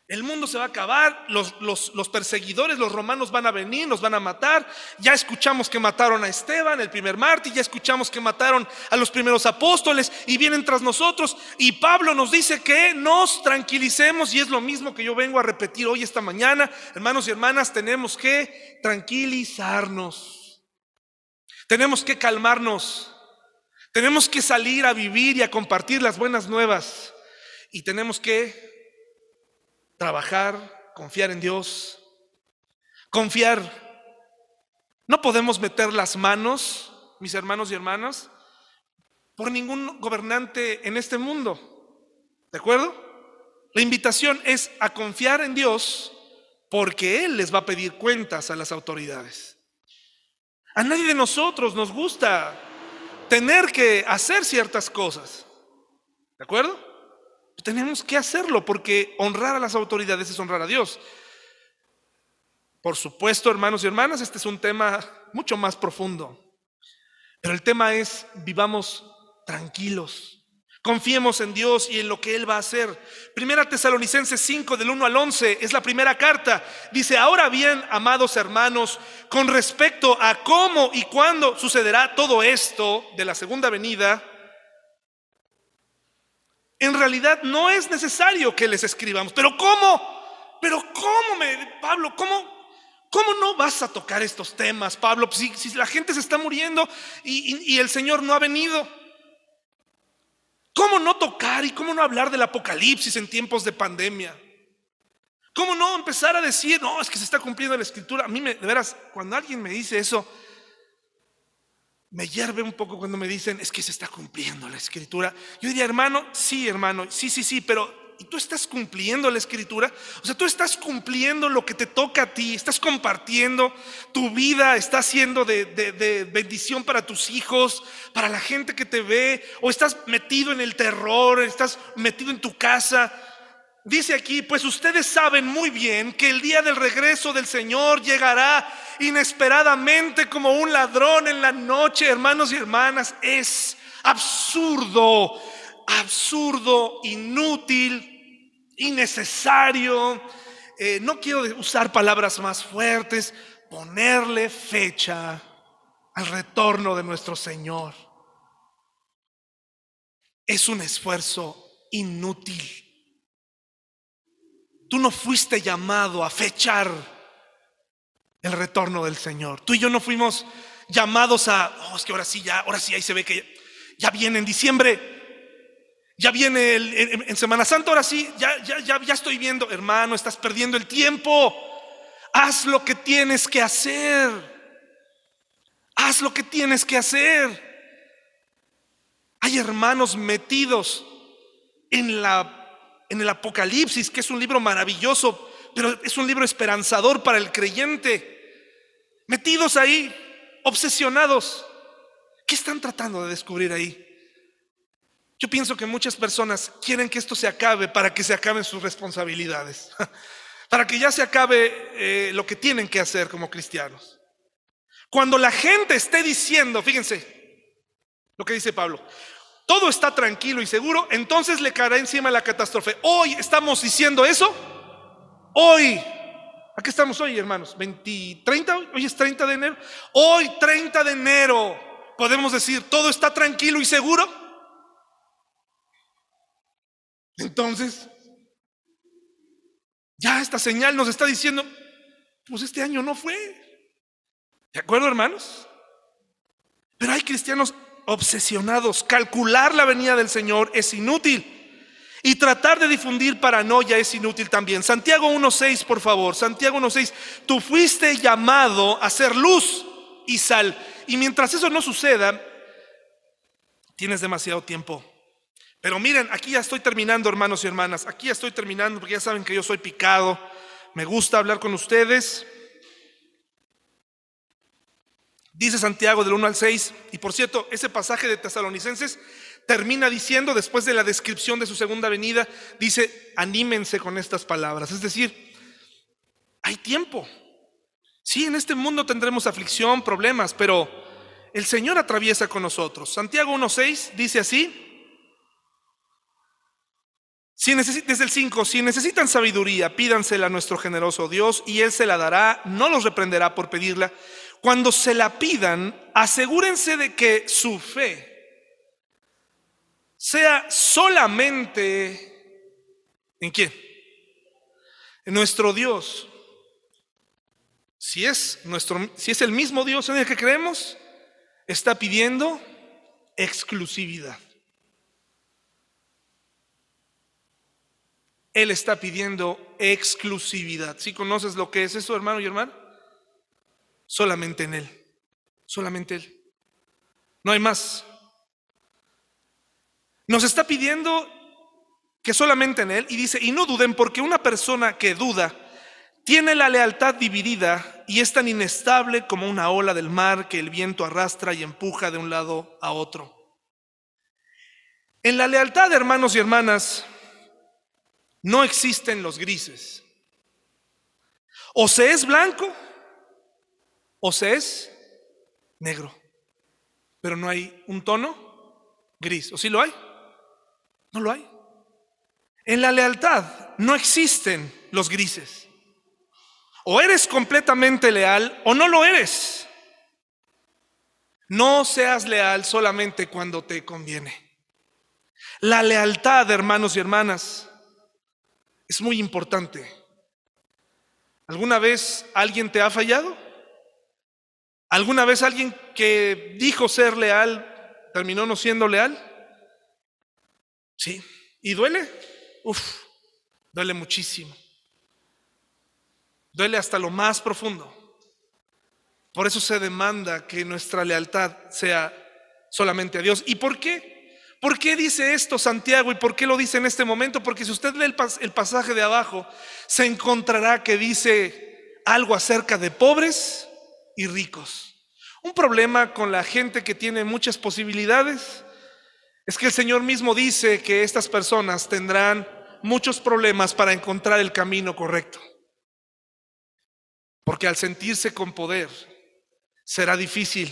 El mundo se va a acabar, los, los, perseguidores, los romanos van a venir, nos van a matar. Ya escuchamos que mataron a Esteban, el primer mártir, ya escuchamos que mataron a los primeros apóstoles y vienen tras nosotros. Y Pablo nos dice que nos tranquilicemos y es lo mismo que yo vengo a repetir hoy esta mañana. Hermanos y hermanas, tenemos que tranquilizarnos. Tenemos que calmarnos. Tenemos que salir a vivir y a compartir las buenas nuevas. Y tenemos que trabajar, confiar en Dios, confiar. No podemos meter las manos, mis hermanos y hermanas, por ningún gobernante en este mundo. ¿De acuerdo? La invitación es a confiar en Dios porque Él les va a pedir cuentas a las autoridades. A nadie de nosotros nos gusta tener que hacer ciertas cosas. ¿De acuerdo? Tenemos que hacerlo porque honrar a las autoridades es honrar a Dios. Por supuesto, hermanos y hermanas, este es un tema mucho más profundo. Pero el tema es, vivamos tranquilos. Confiemos en Dios y en lo que Él va a hacer. Primera Tesalonicenses 5 del 1 al 11 es la primera carta. Dice, ahora bien, amados hermanos, con respecto a cómo y cuándo sucederá todo esto de la segunda venida, en realidad no es necesario que les escribamos. Pero ¿cómo? Pero ¿cómo, Pablo? ¿Cómo, ¿Cómo no vas a tocar estos temas, Pablo? Si, si la gente se está muriendo y el Señor no ha venido. ¿Cómo no tocar y cómo no hablar del apocalipsis en tiempos de pandemia? ¿Cómo no empezar a decir, no, es que se está cumpliendo la escritura? A mí, me, de veras, cuando alguien me dice eso, me hierve un poco cuando me dicen, es que se está cumpliendo la escritura. Yo diría, hermano, sí, hermano, sí, sí, sí, pero y tú estás cumpliendo la escritura. O sea, tú estás cumpliendo lo que te toca a ti, estás compartiendo tu vida, está siendo de, de, bendición para tus hijos, para la gente que te ve, o estás metido en el terror, estás metido en tu casa. Dice aquí, pues ustedes saben muy bien que el día del regreso del Señor llegará inesperadamente como un ladrón en la noche, hermanos y hermanas. Es absurdo, absurdo, inútil, innecesario. Eh, no quiero usar palabras más fuertes, ponerle fecha al retorno de nuestro Señor. Es un esfuerzo inútil. Tú no fuiste llamado a fechar el retorno del Señor. Tú y yo no fuimos llamados a, oh, es que ahora sí, ya, ahora sí, ahí se ve que ya viene en diciembre, ya viene en, Semana Santa, ahora sí, ya, ya, ya, ya estoy viendo, hermano, estás perdiendo el tiempo. Haz lo que tienes que hacer. Haz lo que tienes que hacer. Hay hermanos metidos en, la, en el Apocalipsis, que es un libro maravilloso, pero es un libro esperanzador para el creyente. Metidos ahí, obsesionados. ¿Qué están tratando de descubrir ahí? Yo pienso que muchas personas quieren que esto se acabe para que se acaben sus responsabilidades, [laughs] para que ya se acabe eh, lo que tienen que hacer como cristianos. Cuando la gente esté diciendo, fíjense lo que dice Pablo, todo está tranquilo y seguro, entonces le caerá encima la catástrofe. Hoy estamos diciendo eso. Hoy, aquí estamos hoy, hermanos, 20, 30, hoy es 30 de enero. Hoy, 30 de enero, podemos decir, todo está tranquilo y seguro. Entonces, ya esta señal nos está diciendo, pues este año no fue. ¿De acuerdo, hermanos? Pero hay cristianos obsesionados. Calcular la venida del Señor es inútil. Y tratar de difundir paranoia es inútil también. Santiago 1.6, por favor. Santiago 1.6. Tú fuiste llamado a ser luz y sal. Y mientras eso no suceda, tienes demasiado tiempo. Pero miren, aquí ya estoy terminando, hermanos y hermanas. Aquí ya estoy terminando porque ya saben que yo soy picado. Me gusta hablar con ustedes. Dice Santiago del 1 al 6. Y por cierto, ese pasaje de Tesalonicenses termina diciendo, después de la descripción de su segunda venida, dice, anímense con estas palabras. Es decir, hay tiempo. Sí, en este mundo tendremos aflicción, problemas, pero el Señor atraviesa con nosotros. Santiago 1.6 dice así. Si desde el 5, si necesitan sabiduría, pídansela a nuestro generoso Dios y Él se la dará, no los reprenderá por pedirla. Cuando se la pidan, asegúrense de que su fe sea solamente en quién? En nuestro Dios. Si es, nuestro, si es el mismo Dios en el que creemos, está pidiendo exclusividad. Él está pidiendo exclusividad. ¿Si conoces lo que es eso, hermano y hermana? Solamente en Él. Solamente Él. No hay más. Nos está pidiendo que solamente en Él. Y dice, y no duden porque una persona que duda tiene la lealtad dividida y es tan inestable como una ola del mar que el viento arrastra y empuja de un lado a otro. En la lealtad, hermanos y hermanas, no existen los grises. O se es blanco o se es negro. Pero no hay un tono gris. ¿O sí lo hay? No lo hay. En la lealtad no existen los grises. O eres completamente leal o no lo eres. No seas leal solamente cuando te conviene. La lealtad, hermanos y hermanas, es muy importante. ¿Alguna vez alguien te ha fallado? ¿Alguna vez alguien que dijo ser leal terminó no siendo leal? Sí. ¿Y duele? Uf, duele muchísimo. Duele hasta lo más profundo. Por eso se demanda que nuestra lealtad sea solamente a Dios. ¿Y por qué? ¿Por qué dice esto Santiago y por qué lo dice en este momento? Porque si usted lee el, el pasaje de abajo, se encontrará que dice algo acerca de pobres y ricos. Un problema con la gente que tiene muchas posibilidades es que el Señor mismo dice que estas personas tendrán muchos problemas para encontrar el camino correcto. Porque al sentirse con poder, será difícil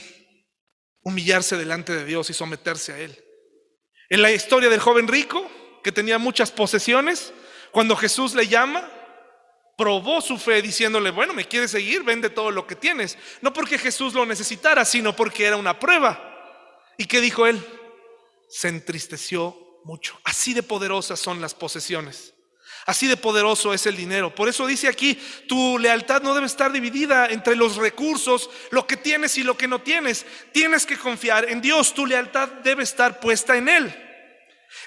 humillarse delante de Dios y someterse a Él. En la historia del joven rico, que tenía muchas posesiones, cuando Jesús le llama, probó su fe diciéndole, bueno, me quieres seguir, vende todo lo que tienes. No porque Jesús lo necesitara, sino porque era una prueba. ¿Y qué dijo él? Se entristeció mucho. Así de poderosas son las posesiones. Así de poderoso es el dinero. Por eso dice aquí, tu lealtad no debe estar dividida entre los recursos, lo que tienes y lo que no tienes. Tienes que confiar en Dios. Tu lealtad debe estar puesta en Él.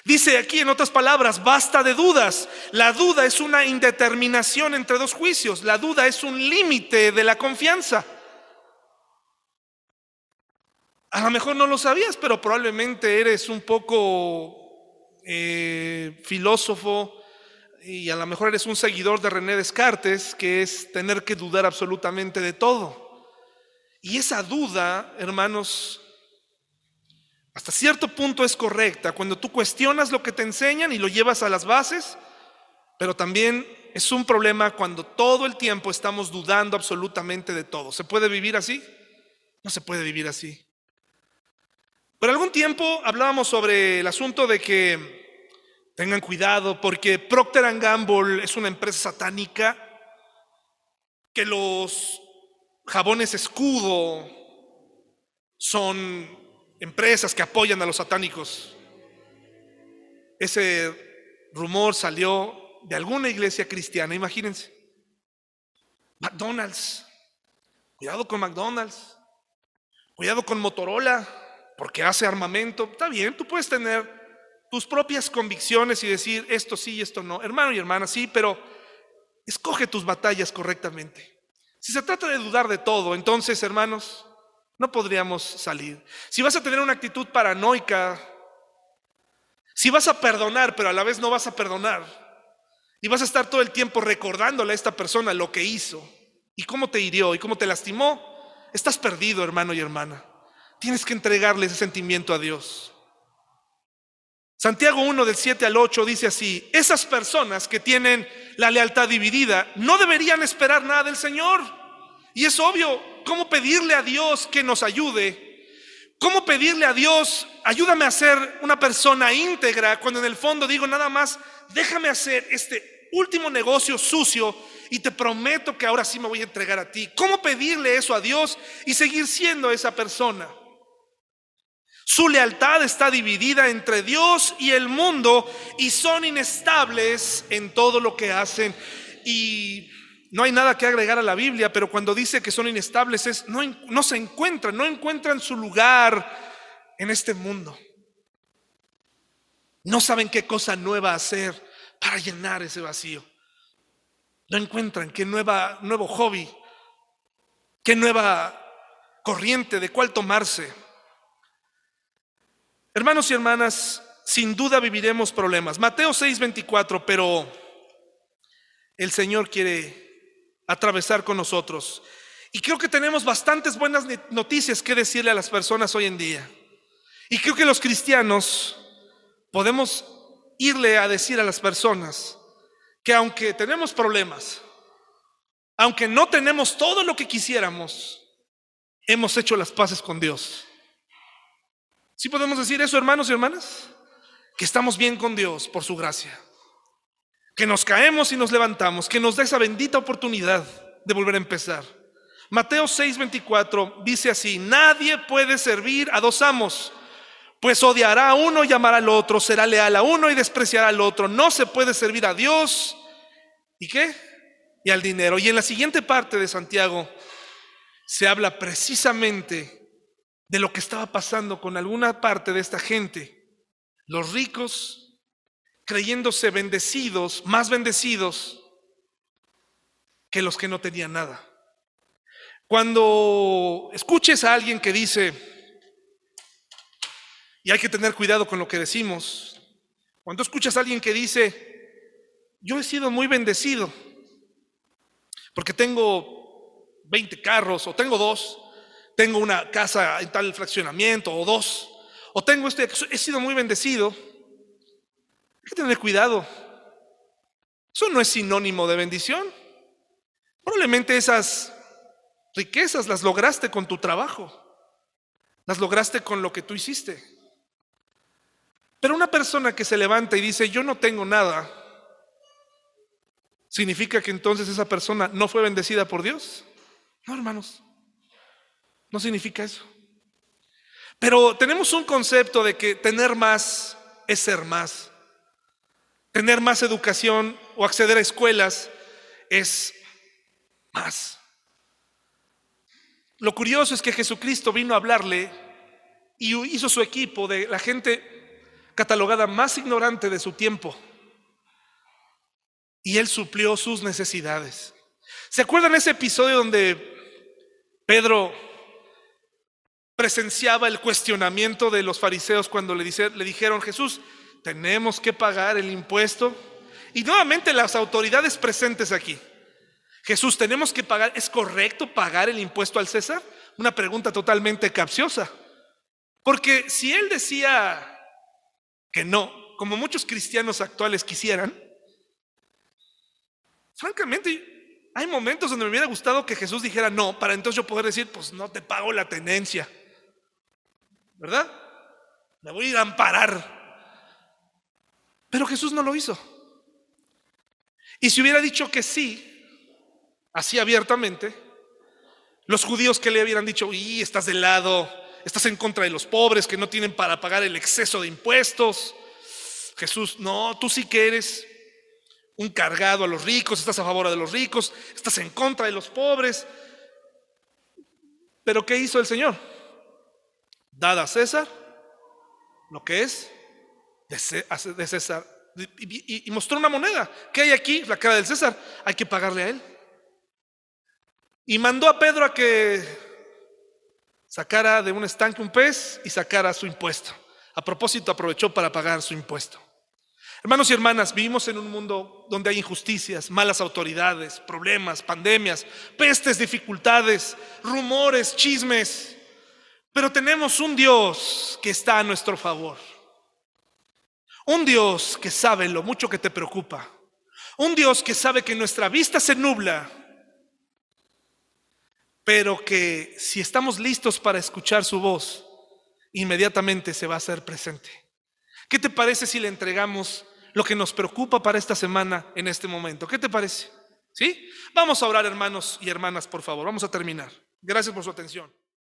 Dice aquí en otras palabras, basta de dudas. La duda es una indeterminación entre dos juicios. La duda es un límite de la confianza. A lo mejor no lo sabías, pero probablemente eres un poco eh, filósofo y a lo mejor eres un seguidor de René Descartes, que es tener que dudar absolutamente de todo. Y esa duda, hermanos, hasta cierto punto es correcta cuando tú cuestionas lo que te enseñan y lo llevas a las bases, pero también es un problema cuando todo el tiempo estamos dudando absolutamente de todo. ¿Se puede vivir así? No se puede vivir así. Por algún tiempo hablábamos sobre el asunto de que Tengan cuidado porque Procter Gamble es una empresa satánica que los jabones escudo son empresas que apoyan a los satánicos. Ese rumor salió de alguna iglesia cristiana, imagínense. McDonald's, cuidado con McDonald's, cuidado con Motorola, porque hace armamento. Está bien, tú puedes tener tus propias convicciones y decir esto sí y esto no. Hermano y hermana, sí, pero escoge tus batallas correctamente. Si se trata de dudar de todo, entonces, hermanos, no podríamos salir. Si vas a tener una actitud paranoica, si vas a perdonar, pero a la vez no vas a perdonar, y vas a estar todo el tiempo recordándole a esta persona lo que hizo y cómo te hirió y cómo te lastimó, estás perdido, hermano y hermana. Tienes que entregarle ese sentimiento a Dios. Santiago 1 del 7 al 8 dice así, esas personas que tienen la lealtad dividida no deberían esperar nada del Señor. Y es obvio, ¿cómo pedirle a Dios que nos ayude? ¿Cómo pedirle a Dios, ayúdame a ser una persona íntegra cuando en el fondo digo nada más, déjame hacer este último negocio sucio y te prometo que ahora sí me voy a entregar a ti? ¿Cómo pedirle eso a Dios y seguir siendo esa persona? Su lealtad está dividida entre Dios y el mundo y son inestables en todo lo que hacen. Y no hay nada que agregar a la Biblia, pero cuando dice que son inestables es no, no se encuentran, no encuentran su lugar en este mundo. No saben qué cosa nueva hacer para llenar ese vacío. No encuentran qué nueva, nuevo hobby, qué nueva corriente de cuál tomarse. Hermanos y hermanas, sin duda viviremos problemas. Mateo 6:24, pero el Señor quiere atravesar con nosotros. Y creo que tenemos bastantes buenas noticias que decirle a las personas hoy en día. Y creo que los cristianos podemos irle a decir a las personas que aunque tenemos problemas, aunque no tenemos todo lo que quisiéramos, hemos hecho las paces con Dios. ¿Sí podemos decir eso, hermanos y hermanas? Que estamos bien con Dios por su gracia. Que nos caemos y nos levantamos, que nos da esa bendita oportunidad de volver a empezar. Mateo 6:24 dice así, nadie puede servir a dos amos, pues odiará a uno y amará al otro, será leal a uno y despreciará al otro. No se puede servir a Dios y qué? Y al dinero. Y en la siguiente parte de Santiago se habla precisamente de lo que estaba pasando con alguna parte de esta gente. Los ricos, creyéndose bendecidos, más bendecidos que los que no tenían nada. Cuando escuches a alguien que dice, Y hay que tener cuidado con lo que decimos. Cuando escuchas a alguien que dice, yo he sido muy bendecido, porque tengo 20 carros o tengo dos, tengo una casa en tal fraccionamiento o dos, o tengo este, he sido muy bendecido, hay que tener cuidado. Eso no es sinónimo de bendición. Probablemente esas riquezas las lograste con tu trabajo, las lograste con lo que tú hiciste. Pero una persona que se levanta y dice, yo no tengo nada, ¿significa que entonces esa persona no fue bendecida por Dios? No, hermanos, no significa eso. Pero tenemos un concepto de que tener más es ser más. Tener más educación o acceder a escuelas es más. Lo curioso es que Jesucristo vino a hablarle y hizo su equipo de la gente catalogada más ignorante de su tiempo. Y él suplió sus necesidades. ¿Se acuerdan ese episodio donde Pedro presenciaba el cuestionamiento de los fariseos cuando le, le dijeron, Jesús, tenemos que pagar el impuesto. Y nuevamente las autoridades presentes aquí. Jesús, tenemos que pagar, ¿es correcto pagar el impuesto al César? Una pregunta totalmente capciosa. Porque si él decía que no, como muchos cristianos actuales quisieran, francamente hay momentos donde me hubiera gustado que Jesús dijera no, para entonces yo poder decir, pues no te pago la tenencia. ¿Verdad? Me voy a ir a amparar. Pero Jesús no lo hizo. Y si hubiera dicho que sí, así abiertamente, los judíos que le hubieran dicho, y estás del lado, estás en contra de los pobres que no tienen para pagar el exceso de impuestos. Jesús, no, tú sí que eres un cargado a los ricos, estás a favor de los ricos, estás en contra de los pobres. Pero ¿qué hizo el Señor? Dada a César lo que es de César. Y, mostró una moneda. ¿Qué hay aquí? La cara del César. Hay que pagarle a él. Y mandó a Pedro a que sacara de un estanque un pez y sacara su impuesto. A propósito, aprovechó para pagar su impuesto. Hermanos y hermanas, vivimos en un mundo donde hay injusticias, malas autoridades, problemas, pandemias, pestes, dificultades, rumores, chismes. Pero tenemos un Dios que está a nuestro favor. Un Dios que sabe lo mucho que te preocupa. Un Dios que sabe que nuestra vista se nubla, pero que si estamos listos para escuchar su voz, inmediatamente se va a hacer presente. ¿Qué te parece si le entregamos lo que nos preocupa para esta semana en este momento? ¿Qué te parece? ¿Sí? Vamos a orar, hermanos y hermanas, por favor. Vamos a terminar. Gracias por su atención.